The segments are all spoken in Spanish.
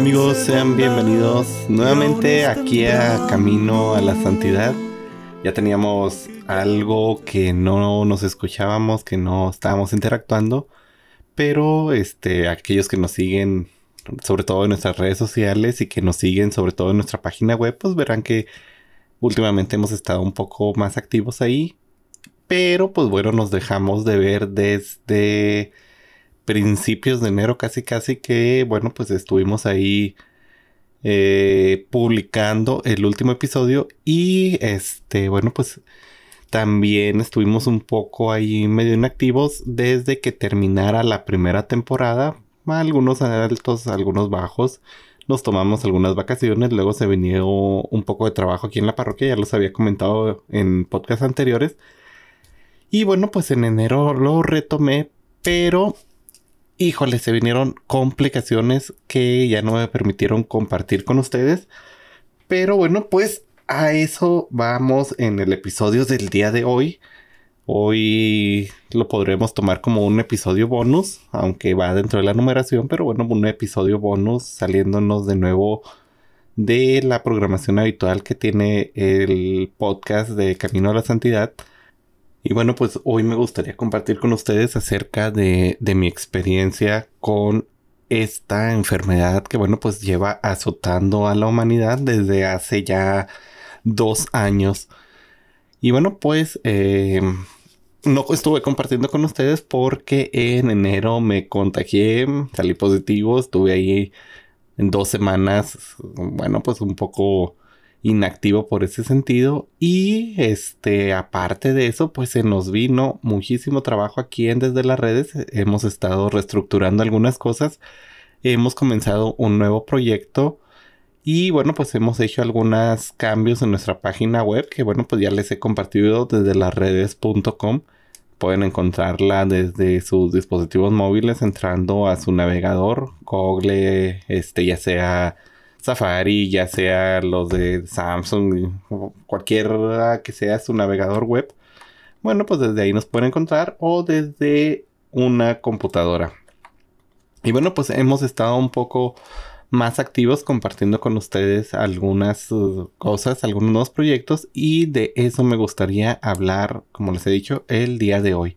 amigos? Sean bienvenidos nuevamente aquí a Camino a la Santidad. Ya teníamos algo que no nos escuchábamos, que no estábamos interactuando, pero este, aquellos que nos siguen sobre todo en nuestras redes sociales y que nos siguen sobre todo en nuestra página web, pues verán que últimamente hemos estado un poco más activos ahí. Pero pues bueno, nos dejamos de ver desde principios de enero casi casi que bueno pues estuvimos ahí eh, publicando el último episodio y este bueno pues también estuvimos un poco ahí medio inactivos desde que terminara la primera temporada algunos altos, algunos bajos. Nos tomamos algunas vacaciones, luego se vino un poco de trabajo aquí en la parroquia, ya los había comentado en podcasts anteriores. Y bueno, pues en enero lo retomé, pero híjole, se vinieron complicaciones que ya no me permitieron compartir con ustedes. Pero bueno, pues a eso vamos en el episodio del día de hoy. Hoy lo podremos tomar como un episodio bonus, aunque va dentro de la numeración, pero bueno, un episodio bonus saliéndonos de nuevo de la programación habitual que tiene el podcast de Camino a la Santidad. Y bueno, pues hoy me gustaría compartir con ustedes acerca de, de mi experiencia con esta enfermedad que bueno, pues lleva azotando a la humanidad desde hace ya dos años. Y bueno, pues eh, no estuve compartiendo con ustedes porque en enero me contagié, salí positivo, estuve ahí en dos semanas, bueno, pues un poco inactivo por ese sentido y este aparte de eso pues se nos vino muchísimo trabajo aquí en desde las redes hemos estado reestructurando algunas cosas hemos comenzado un nuevo proyecto y bueno, pues hemos hecho algunos cambios en nuestra página web que bueno, pues ya les he compartido desde las redes.com. Pueden encontrarla desde sus dispositivos móviles entrando a su navegador, Google, este, ya sea Safari, ya sea los de Samsung, cualquiera que sea su navegador web. Bueno, pues desde ahí nos pueden encontrar o desde una computadora. Y bueno, pues hemos estado un poco más activos compartiendo con ustedes algunas uh, cosas, algunos nuevos proyectos y de eso me gustaría hablar, como les he dicho, el día de hoy.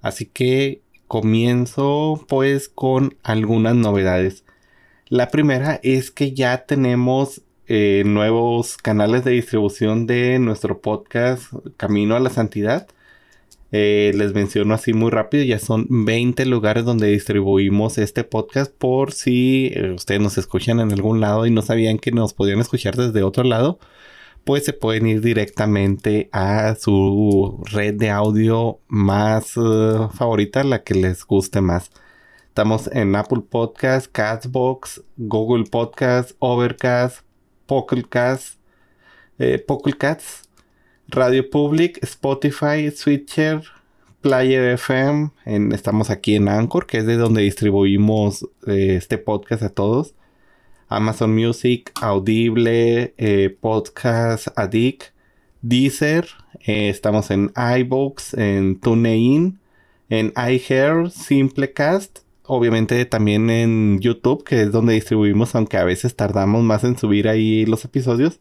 Así que comienzo pues con algunas novedades. La primera es que ya tenemos eh, nuevos canales de distribución de nuestro podcast Camino a la Santidad. Eh, les menciono así muy rápido, ya son 20 lugares donde distribuimos este podcast por si eh, ustedes nos escuchan en algún lado y no sabían que nos podían escuchar desde otro lado, pues se pueden ir directamente a su red de audio más favorita, la que les guste más. Estamos en Apple Podcast, Castbox, Google Podcast, Overcast, Pocketcast, eh, Radio Public, Spotify, Switcher, Player FM. estamos aquí en Anchor, que es de donde distribuimos eh, este podcast a todos. Amazon Music, Audible, eh, Podcast Addict, Deezer. Eh, estamos en iBooks, en TuneIn, en iHear, Simplecast. Obviamente también en YouTube, que es donde distribuimos, aunque a veces tardamos más en subir ahí los episodios.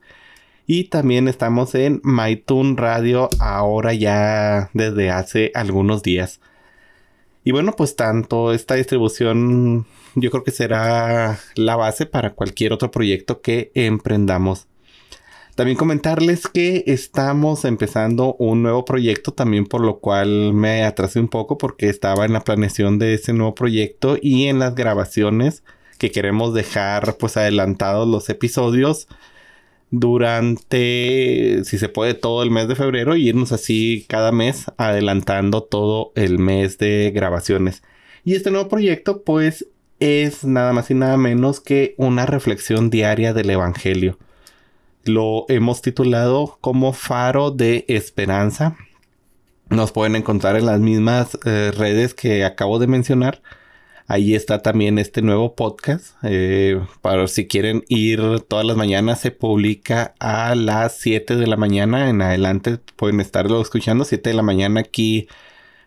Y también estamos en MyTune Radio ahora ya desde hace algunos días. Y bueno, pues tanto esta distribución yo creo que será la base para cualquier otro proyecto que emprendamos. También comentarles que estamos empezando un nuevo proyecto, también por lo cual me atrasé un poco porque estaba en la planeación de ese nuevo proyecto y en las grabaciones que queremos dejar pues adelantados los episodios durante, si se puede, todo el mes de febrero y irnos así cada mes adelantando todo el mes de grabaciones. Y este nuevo proyecto pues es nada más y nada menos que una reflexión diaria del Evangelio. Lo hemos titulado como Faro de Esperanza. Nos pueden encontrar en las mismas eh, redes que acabo de mencionar Ahí está también este nuevo podcast. Eh, para si quieren ir todas las mañanas, se publica a las 7 de la mañana. En adelante pueden estarlo escuchando. 7 de la mañana aquí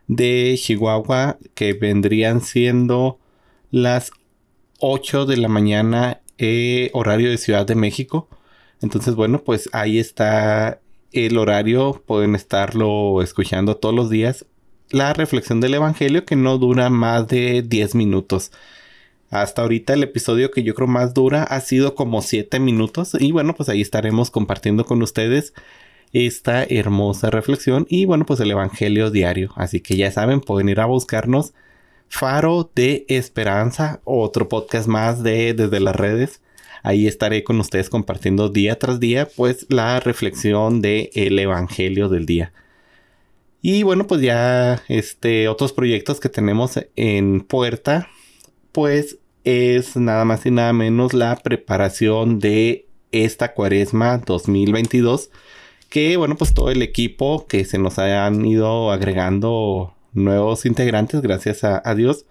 de Chihuahua, que vendrían siendo las 8 de la mañana, eh, horario de Ciudad de México. Entonces, bueno, pues ahí está el horario. Pueden estarlo escuchando todos los días la reflexión del Evangelio que no dura más de 10 minutos. Hasta ahorita el episodio que yo creo más dura ha sido como 7 minutos y bueno pues ahí estaremos compartiendo con ustedes esta hermosa reflexión y bueno pues el Evangelio diario. Así que ya saben pueden ir a buscarnos Faro de Esperanza, otro podcast más de desde las redes. Ahí estaré con ustedes compartiendo día tras día pues la reflexión del el Evangelio del día. Y bueno, pues ya este otros proyectos que tenemos en puerta, pues es nada más y nada menos la preparación de esta Cuaresma 2022, que bueno, pues todo el equipo que se nos hayan ido agregando nuevos integrantes, gracias a Dios.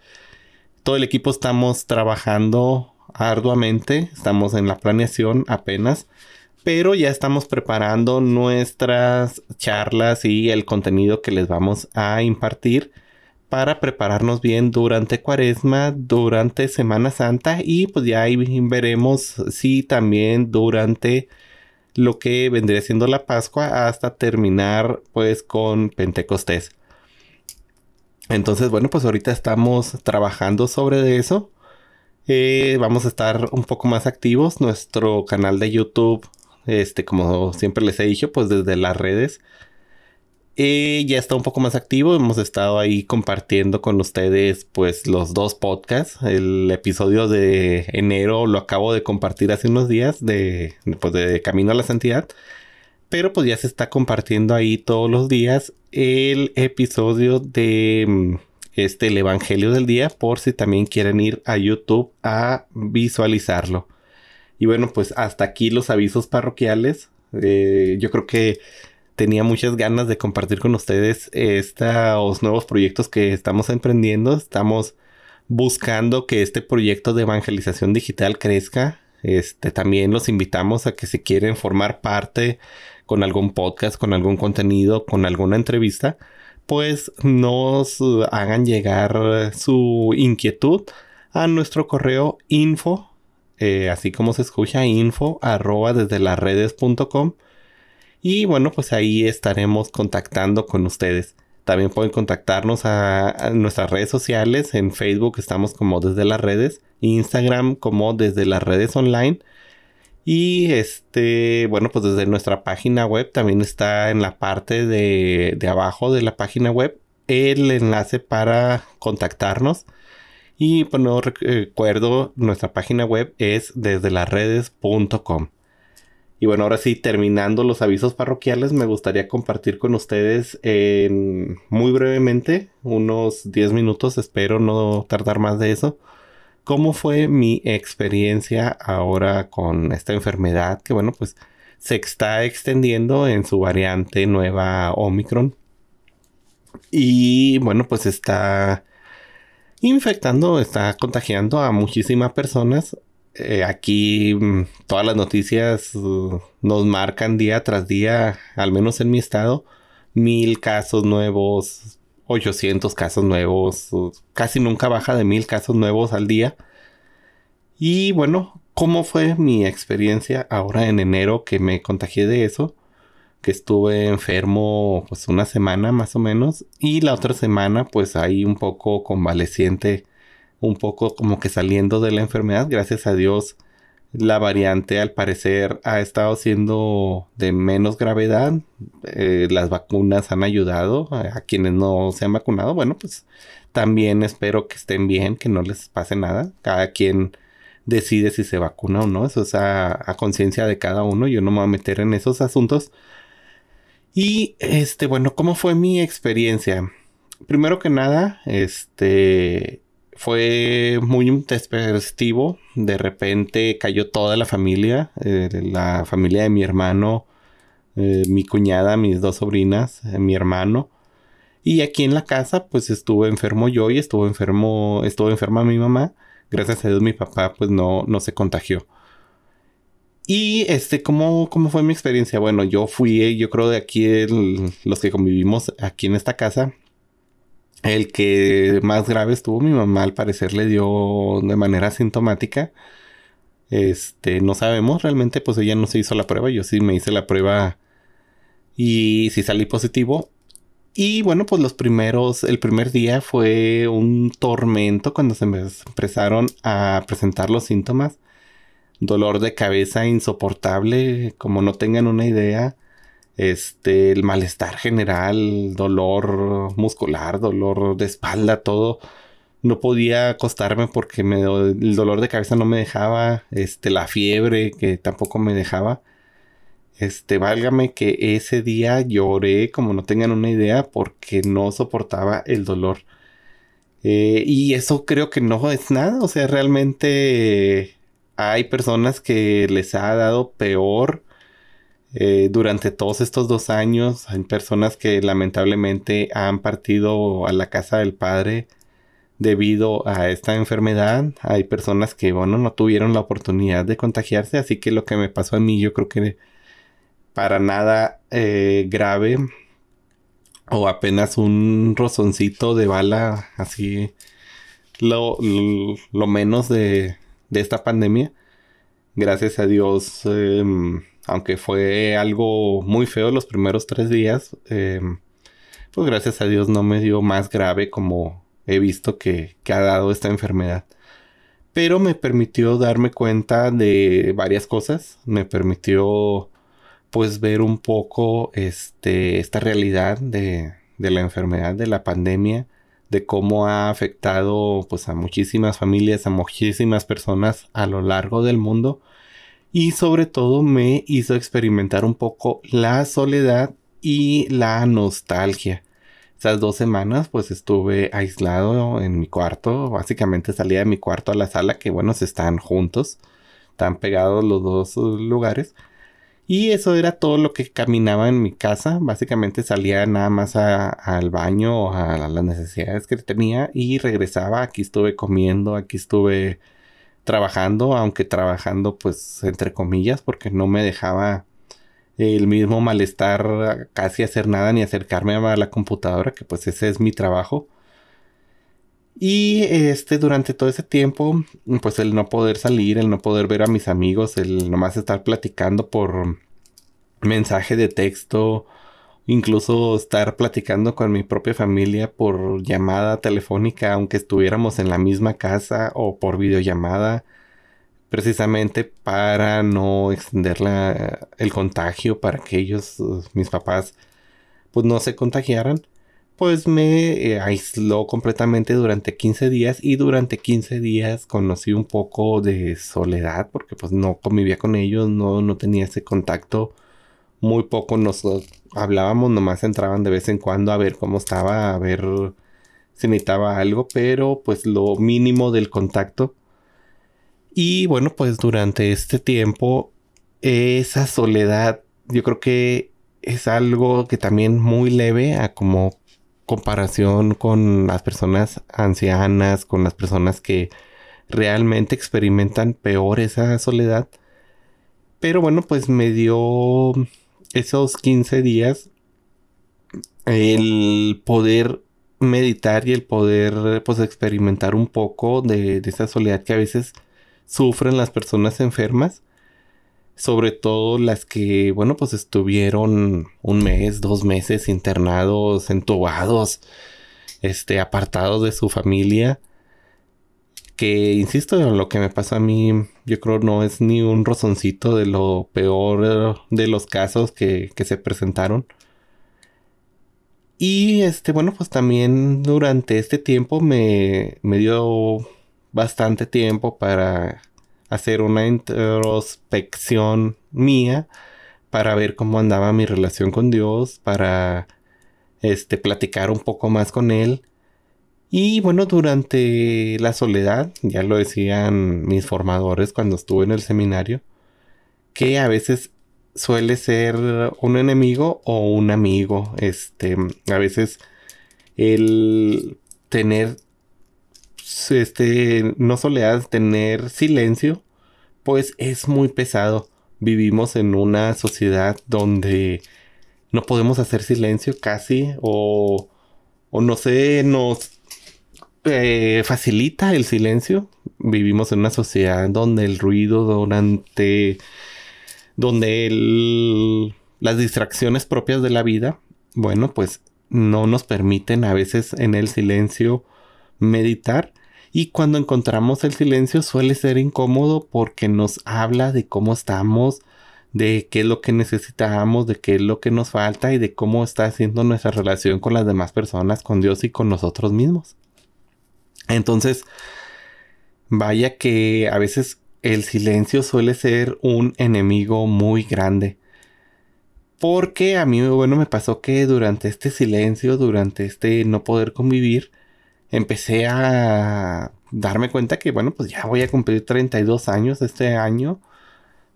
Todo el equipo estamos trabajando arduamente, estamos en la planeación apenas pero ya estamos preparando nuestras charlas y el contenido que les vamos a impartir para prepararnos bien durante cuaresma, durante Semana Santa y pues ya ahí veremos si también durante lo que vendría siendo la Pascua hasta terminar pues con Pentecostés. Entonces bueno pues ahorita estamos trabajando sobre eso. Eh, vamos a estar un poco más activos. Nuestro canal de YouTube este, como siempre les he dicho, pues desde las redes. Y ya está un poco más activo. Hemos estado ahí compartiendo con ustedes, pues, los dos podcasts. El episodio de enero lo acabo de compartir hace unos días de, pues, de Camino a la Santidad. Pero pues ya se está compartiendo ahí todos los días el episodio de mm, este, el Evangelio del Día, por si también quieren ir a YouTube a visualizarlo. Y bueno, pues hasta aquí los avisos parroquiales. Eh, yo creo que tenía muchas ganas de compartir con ustedes estos nuevos proyectos que estamos emprendiendo. Estamos buscando que este proyecto de evangelización digital crezca. Este, también los invitamos a que si quieren formar parte con algún podcast, con algún contenido, con alguna entrevista, pues nos hagan llegar su inquietud a nuestro correo info eh, así como se escucha, info desde las redes.com. Y bueno, pues ahí estaremos contactando con ustedes. También pueden contactarnos a, nuestras redes sociales. En Facebook estamos como desde las redes. Instagram como desde las redes online. Y este, bueno, pues desde nuestra página web también está en la parte de, de abajo de la página web el enlace para contactarnos. Y pues no recuerdo, nuestra página web es desde las redes.com. Y bueno, ahora sí, terminando los avisos parroquiales, me gustaría compartir con ustedes en, muy brevemente, unos 10 minutos, espero no tardar más de eso, cómo fue mi experiencia ahora con esta enfermedad que bueno, pues se está extendiendo en su variante nueva Omicron. Y bueno, pues está infectando, está contagiando a muchísimas personas. Eh, aquí mm, todas las noticias uh, nos marcan día tras día, al menos en mi estado, mil casos nuevos, 800 casos nuevos, casi nunca baja de mil casos nuevos al día. Y bueno, ¿cómo fue mi experiencia ahora en enero que me contagié de eso? que estuve enfermo pues una semana más o menos y la otra semana pues ahí un poco convaleciente, un poco como que saliendo de la enfermedad, gracias a Dios la variante al parecer ha estado siendo de menos gravedad, eh, las vacunas han ayudado a quienes no se han vacunado, bueno pues también espero que estén bien, que no les pase nada, cada quien decide si se vacuna o no, eso es a, a conciencia de cada uno, yo no me voy a meter en esos asuntos, y este, bueno, ¿cómo fue mi experiencia? Primero que nada, este fue muy intempestivo. De repente cayó toda la familia, eh, la familia de mi hermano, eh, mi cuñada, mis dos sobrinas, eh, mi hermano. Y aquí en la casa, pues estuve enfermo yo y estuvo enfermo, estuvo enferma mi mamá. Gracias a Dios mi papá pues no, no se contagió. Y este, ¿cómo, ¿cómo fue mi experiencia? Bueno, yo fui, yo creo de aquí, los que convivimos aquí en esta casa, el que más grave estuvo mi mamá, al parecer le dio de manera sintomática. Este, no sabemos realmente, pues ella no se hizo la prueba, yo sí me hice la prueba y sí salí positivo. Y bueno, pues los primeros, el primer día fue un tormento cuando se empezaron a presentar los síntomas. Dolor de cabeza insoportable, como no tengan una idea. Este, el malestar general, dolor muscular, dolor de espalda, todo. No podía acostarme porque me, el dolor de cabeza no me dejaba. Este, la fiebre que tampoco me dejaba. Este, válgame que ese día lloré, como no tengan una idea, porque no soportaba el dolor. Eh, y eso creo que no es nada, o sea, realmente hay personas que les ha dado peor eh, durante todos estos dos años. Hay personas que lamentablemente han partido a la casa del padre debido a esta enfermedad. Hay personas que, bueno, no tuvieron la oportunidad de contagiarse, así que lo que me pasó a mí yo creo que para nada eh, grave o apenas un rozoncito de bala así lo, lo, menos de, de, esta pandemia gracias a Dios em, aunque fue algo muy feo los primeros tres días em, pues gracias a Dios no me dio más grave como he visto que, que ha dado esta enfermedad. Pero me permitió darme cuenta de varias cosas. Me permitió pues ver un poco este, esta realidad de, de, la enfermedad, de la pandemia, de cómo ha afectado pues a muchísimas familias, a muchísimas personas a lo largo del mundo y sobre todo me hizo experimentar un poco la soledad y la nostalgia. Esas dos semanas pues estuve aislado en mi cuarto, básicamente salía de mi cuarto a la sala que bueno, se están juntos, están pegados los dos lugares y eso era todo lo que caminaba en mi casa. Básicamente salía nada más al baño o a, las necesidades que tenía y regresaba. Aquí estuve comiendo, aquí estuve trabajando, aunque trabajando pues entre comillas porque no me dejaba el mismo malestar casi hacer nada ni acercarme a la computadora, que pues ese es mi trabajo. Y este, durante todo ese tiempo, pues el no poder salir, el no poder ver a mis amigos, el nomás estar platicando por mensaje de texto, incluso estar platicando con mi propia familia por llamada telefónica, aunque estuviéramos en la misma casa o por videollamada, precisamente para no extender el contagio, para que ellos, mis papás, pues no se contagiaran pues me eh, aisló completamente durante 15 días y durante 15 días conocí un poco de soledad porque pues no convivía con ellos, no, no tenía ese contacto, muy poco nos hablábamos, nomás entraban de vez en cuando a ver cómo estaba, a ver si necesitaba algo, pero pues lo mínimo del contacto. Y bueno, pues durante este tiempo esa soledad yo creo que es algo que también muy leve a como comparación con las personas ancianas, con las personas que realmente experimentan peor esa soledad. Pero bueno, pues me dio esos 15 días el poder meditar y el poder pues experimentar un poco de, esa soledad que a veces sufren las personas enfermas sobre todo las que, bueno, pues estuvieron un mes, dos meses internados, entubados, este, apartados de su familia. Que, insisto, lo que me pasa a mí, yo creo no es ni un rozoncito de lo peor de los casos que, que se presentaron. Y este, bueno, pues también durante este tiempo me, me dio bastante tiempo para hacer una introspección mía para ver cómo andaba mi relación con Dios, para este platicar un poco más con él. Y bueno, durante la soledad, ya lo decían mis formadores cuando estuve en el seminario, que a veces suele ser un enemigo o un amigo. Este, a veces el tener este no soledad, tener silencio, pues es muy pesado. Vivimos en una sociedad donde no podemos hacer silencio casi o, o no sé, nos eh, facilita el silencio. Vivimos en una sociedad donde el ruido durante donde las distracciones propias de la vida, bueno, pues no nos permiten a veces en el silencio meditar y cuando encontramos el silencio suele ser incómodo porque nos habla de cómo estamos, de qué es lo que necesitamos, de qué es lo que nos falta y de cómo está haciendo nuestra relación con las demás personas, con Dios y con nosotros mismos. Entonces, vaya que a veces el silencio suele ser un enemigo muy grande. Porque a mí, bueno, me pasó que durante este silencio, durante este no poder convivir, empecé a darme cuenta que, bueno, pues ya voy a cumplir 32 años este año.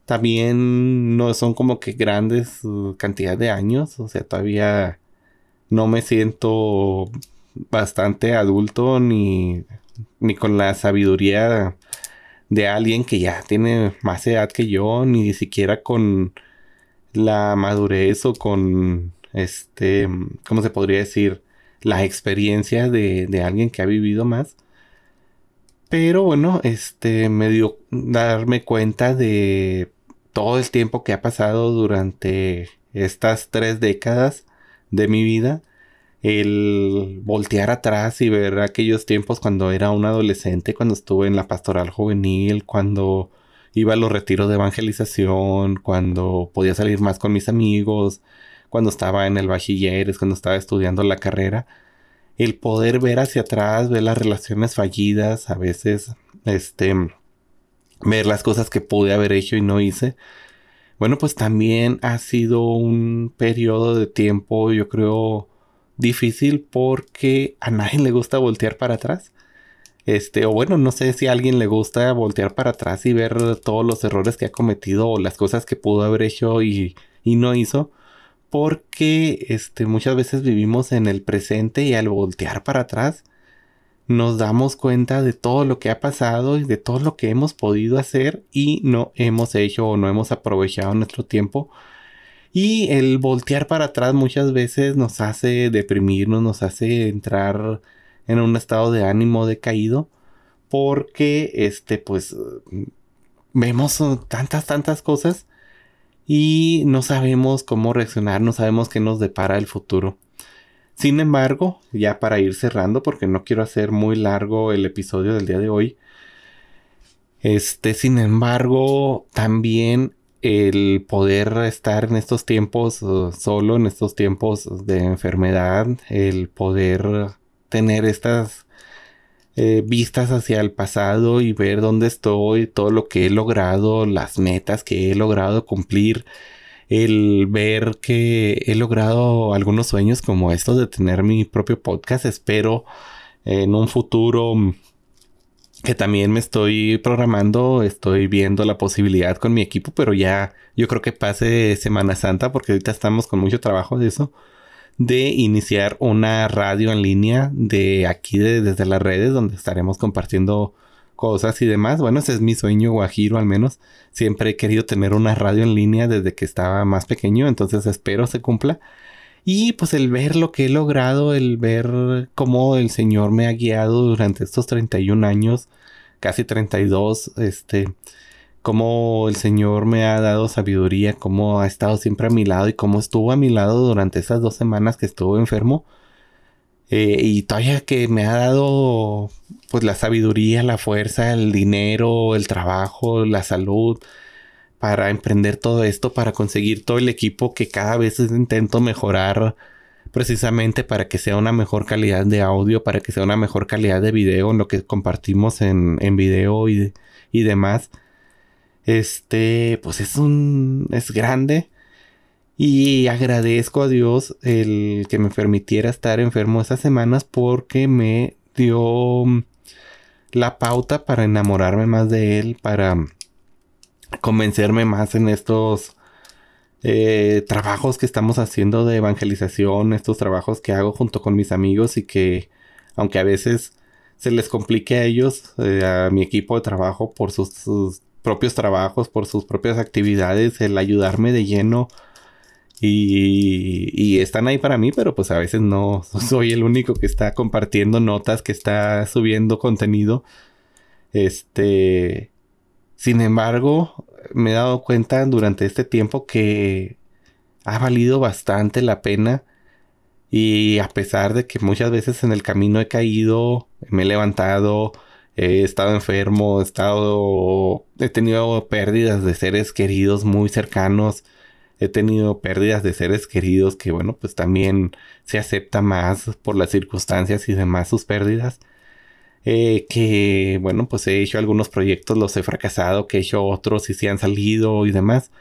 También no son como que grandes uh, cantidad de años, o sea, todavía no me siento bastante adulto ni, ni con la sabiduría de alguien que ya tiene más edad que yo, ni siquiera con la madurez o con este, ¿cómo se podría decir? La experiencia de, de alguien que ha vivido más. Pero bueno, este me dio darme cuenta de todo el tiempo que ha pasado durante estas tres décadas de mi vida el voltear atrás y ver aquellos tiempos cuando era un adolescente, cuando estuve en la pastoral juvenil, cuando iba a los retiros de evangelización, cuando podía salir más con mis amigos, cuando estaba en el bachilleres, cuando estaba estudiando la carrera, el poder ver hacia atrás, ver las relaciones fallidas, a veces, este, ver las cosas que pude haber hecho y no hice. Bueno, pues también ha sido un periodo de tiempo, yo creo, difícil porque a nadie le gusta voltear para atrás. Este, o bueno, no sé si a alguien le gusta voltear para atrás y ver todos los errores que ha cometido o las cosas que pudo haber hecho y, y no hizo. Porque este, muchas veces vivimos en el presente y al voltear para atrás nos damos cuenta de todo lo que ha pasado y de todo lo que hemos podido hacer y no hemos hecho o no hemos aprovechado nuestro tiempo y el voltear para atrás muchas veces nos hace deprimirnos, nos hace entrar en un estado de ánimo decaído. Porque, este, pues, vemos tantas, tantas cosas y no sabemos cómo reaccionar, no sabemos qué nos depara el futuro. Sin embargo, ya para ir cerrando, porque no quiero hacer muy largo el episodio del día de hoy, este, sin embargo, también el poder estar en estos tiempos uh, solo, en estos tiempos de enfermedad, el poder tener estas eh, vistas hacia el pasado y ver dónde estoy, todo lo que he logrado, las metas que he logrado cumplir, el ver que he logrado algunos sueños como estos de tener mi propio podcast, espero en un futuro que también me estoy programando, estoy viendo la posibilidad con mi equipo, pero ya yo creo que pase Semana Santa, porque ahorita estamos con mucho trabajo de eso, de iniciar una radio en línea de aquí desde las redes, donde estaremos compartiendo cosas y demás. Bueno, ese es mi sueño guajiro al menos. Siempre he querido tener una radio en línea desde que estaba más pequeño, entonces espero se cumpla. Y pues el ver lo que he logrado, el ver cómo el Señor me ha guiado durante estos 31 años, casi 32, este, cómo el Señor me ha dado sabiduría, cómo ha estado siempre a mi lado y cómo estuvo a mi lado durante esas dos semanas que estuve enfermo. Eh, y todavía que me ha dado pues la sabiduría, la fuerza, el dinero, el trabajo, la salud, para emprender todo esto, para conseguir todo el equipo que cada vez intento mejorar precisamente para que sea una mejor calidad de audio, para que sea una mejor calidad de video en lo que compartimos en, en video y, y demás. Este, pues es un, es grande. Y agradezco a Dios el que me permitiera estar enfermo esas semanas porque me dio la pauta para enamorarme más de él, para convencerme más en estos eh, trabajos que estamos haciendo de evangelización, estos trabajos que hago junto con mis amigos y que, aunque a veces se les complique a ellos, eh, a mi equipo de trabajo por sus, sus, propios trabajos, por sus propias actividades, el ayudarme de lleno. Y, y, están ahí para mí, pero pues a veces no soy el único que está compartiendo notas, que está subiendo contenido. Este, sin embargo, me he dado cuenta durante este tiempo que ha valido bastante la pena y a pesar de que muchas veces en el camino he caído, me he levantado, he estado enfermo, he estado, he tenido pérdidas de seres queridos muy cercanos, he tenido pérdidas de seres queridos que bueno, pues también se acepta más por las circunstancias y demás sus pérdidas. Eh, que bueno, pues he hecho algunos proyectos, los he fracasado, que he hecho otros y se han salido y demás.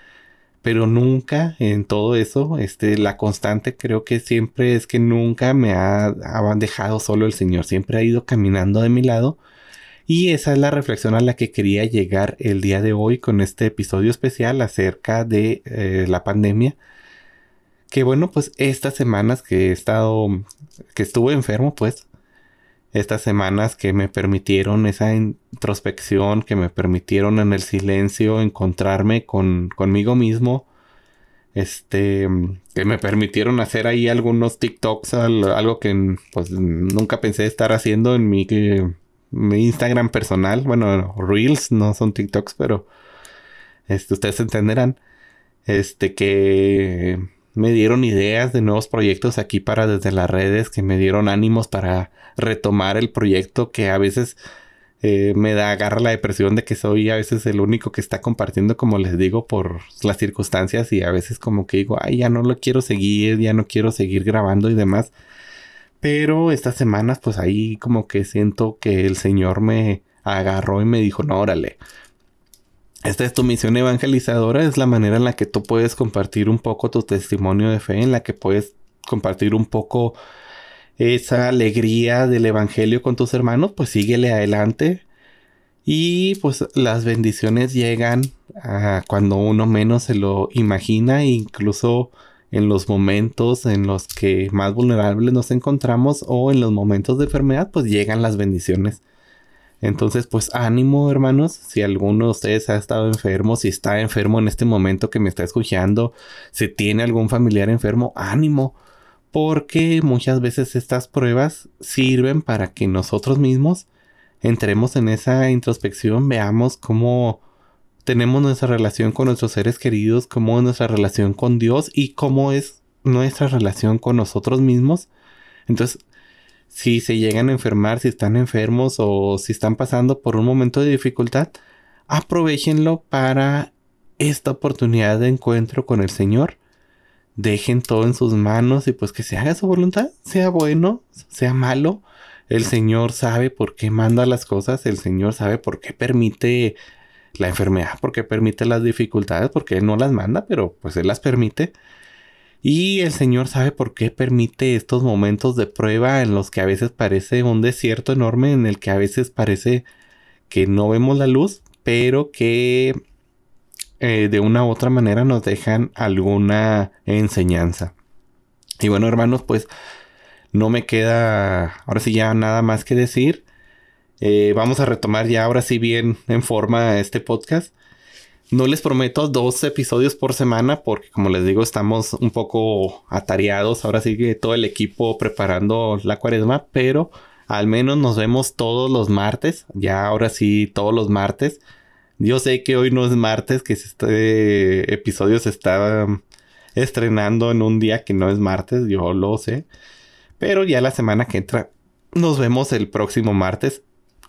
Pero nunca en todo eso, este, la constante creo que siempre es que nunca me ha, ha dejado solo el Señor, siempre ha ido caminando de mi lado. Y esa es la reflexión a la que quería llegar el día de hoy con este episodio especial acerca de eh, la pandemia. Que bueno, pues estas semanas que he estado, que estuve enfermo, pues estas semanas que me permitieron esa introspección, que me permitieron en el silencio encontrarme con, conmigo mismo, este, que me permitieron hacer ahí algunos TikToks, algo que pues nunca pensé estar haciendo en mi, mi Instagram personal, bueno, Reels, no son TikToks, pero este, ustedes entenderán, este, que me dieron ideas de nuevos proyectos aquí para desde las redes, que me dieron ánimos para retomar el proyecto que a veces eh, me da agarra la depresión de que soy a veces el único que está compartiendo, como les digo, por las circunstancias y a veces como que digo, ay, ya no lo quiero seguir, ya no quiero seguir grabando y demás. Pero estas semanas, pues ahí como que siento que el Señor me agarró y me dijo, no, órale, esta es tu misión evangelizadora, es la manera en la que tú puedes compartir un poco tu testimonio de fe, en la que puedes compartir un poco esa alegría del evangelio con tus hermanos, pues síguele adelante. Y pues las bendiciones llegan a cuando uno menos se lo imagina, incluso en los momentos en los que más vulnerables nos encontramos o en los momentos de enfermedad, pues llegan las bendiciones. Entonces, pues ánimo, hermanos. Si alguno de ustedes ha estado enfermo, si está enfermo en este momento que me está escuchando, si tiene algún familiar enfermo, ánimo. Porque muchas veces estas pruebas sirven para que nosotros mismos entremos en esa introspección, veamos cómo tenemos nuestra relación con nuestros seres queridos, cómo es nuestra relación con Dios y cómo es nuestra relación con nosotros mismos. Entonces, si se llegan a enfermar, si están enfermos o si están pasando por un momento de dificultad, aprovechenlo para esta oportunidad de encuentro con el Señor. Dejen todo en sus manos y pues que se haga su voluntad, sea bueno, sea malo. El Señor sabe por qué manda las cosas, el Señor sabe por qué permite la enfermedad, por qué permite las dificultades, porque Él no las manda, pero pues Él las permite. Y el Señor sabe por qué permite estos momentos de prueba en los que a veces parece un desierto enorme, en el que a veces parece que no vemos la luz, pero que eh, de una u otra manera nos dejan alguna enseñanza. Y bueno, hermanos, pues no me queda ahora sí ya nada más que decir. Eh, vamos a retomar ya ahora sí bien en forma este podcast. No les prometo dos episodios por semana porque como les digo estamos un poco atareados. Ahora sigue todo el equipo preparando la cuaresma, pero al menos nos vemos todos los martes. Ya ahora sí todos los martes. Yo sé que hoy no es martes, que este episodio se está estrenando en un día que no es martes, yo lo sé. Pero ya la semana que entra nos vemos el próximo martes,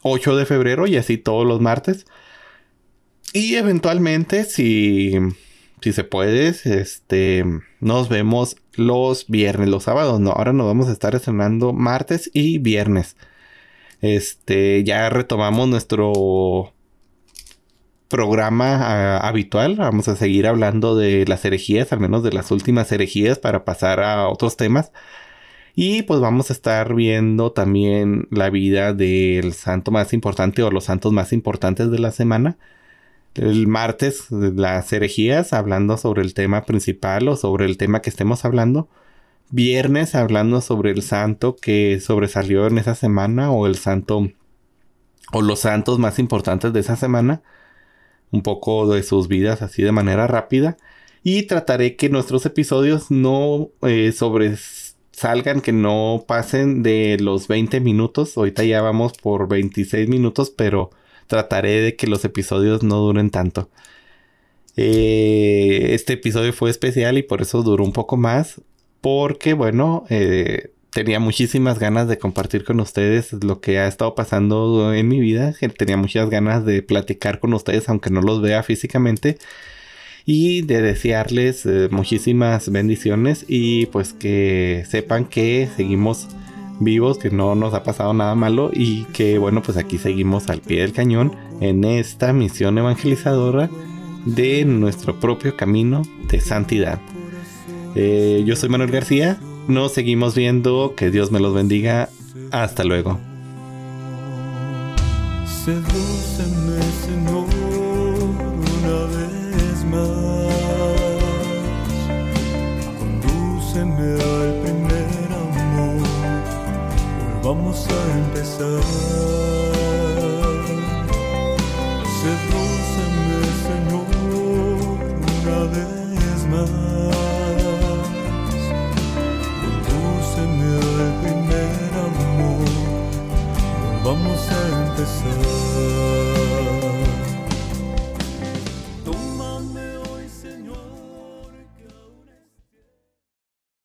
8 de febrero y así todos los martes. Y eventualmente, si, si se puede, este, nos vemos los viernes, los sábados, no, ahora nos vamos a estar estrenando martes y viernes. Este, ya retomamos nuestro programa ah, habitual. Vamos a seguir hablando de las herejías, al menos de las últimas herejías, para pasar a otros temas. Y pues vamos a estar viendo también la vida del santo más importante o los santos más importantes de la semana El martes las herejías hablando sobre el tema principal o sobre el tema que estemos hablando. Viernes hablando sobre el santo que sobresalió en esa semana o el santo o los santos más importantes de esa semana. Un poco de sus vidas así de manera rápida. Y trataré que nuestros episodios no eh, sobresalgan, que no pasen de los 20 minutos. Ahorita ya vamos por 26 minutos, pero trataré de que los episodios no duren tanto. Eh, este episodio fue especial y por eso duró un poco más. Porque, bueno, eh, tenía muchísimas ganas de compartir con ustedes lo que ha estado pasando en mi vida. Tenía muchas ganas de platicar con ustedes, aunque no los vea físicamente y de desearles eh, muchísimas bendiciones y pues que sepan que seguimos vivos, que no nos ha pasado nada malo y que bueno pues aquí seguimos al pie del cañón en esta misión evangelizadora de nuestro propio camino de santidad. Eh, yo soy Manuel García, nos seguimos viendo, que Dios me los bendiga, hasta luego. Condúceme volvamos a empezar. Sedúceme, Señor, una vez más. Condúceme al primer amor, volvamos a empezar.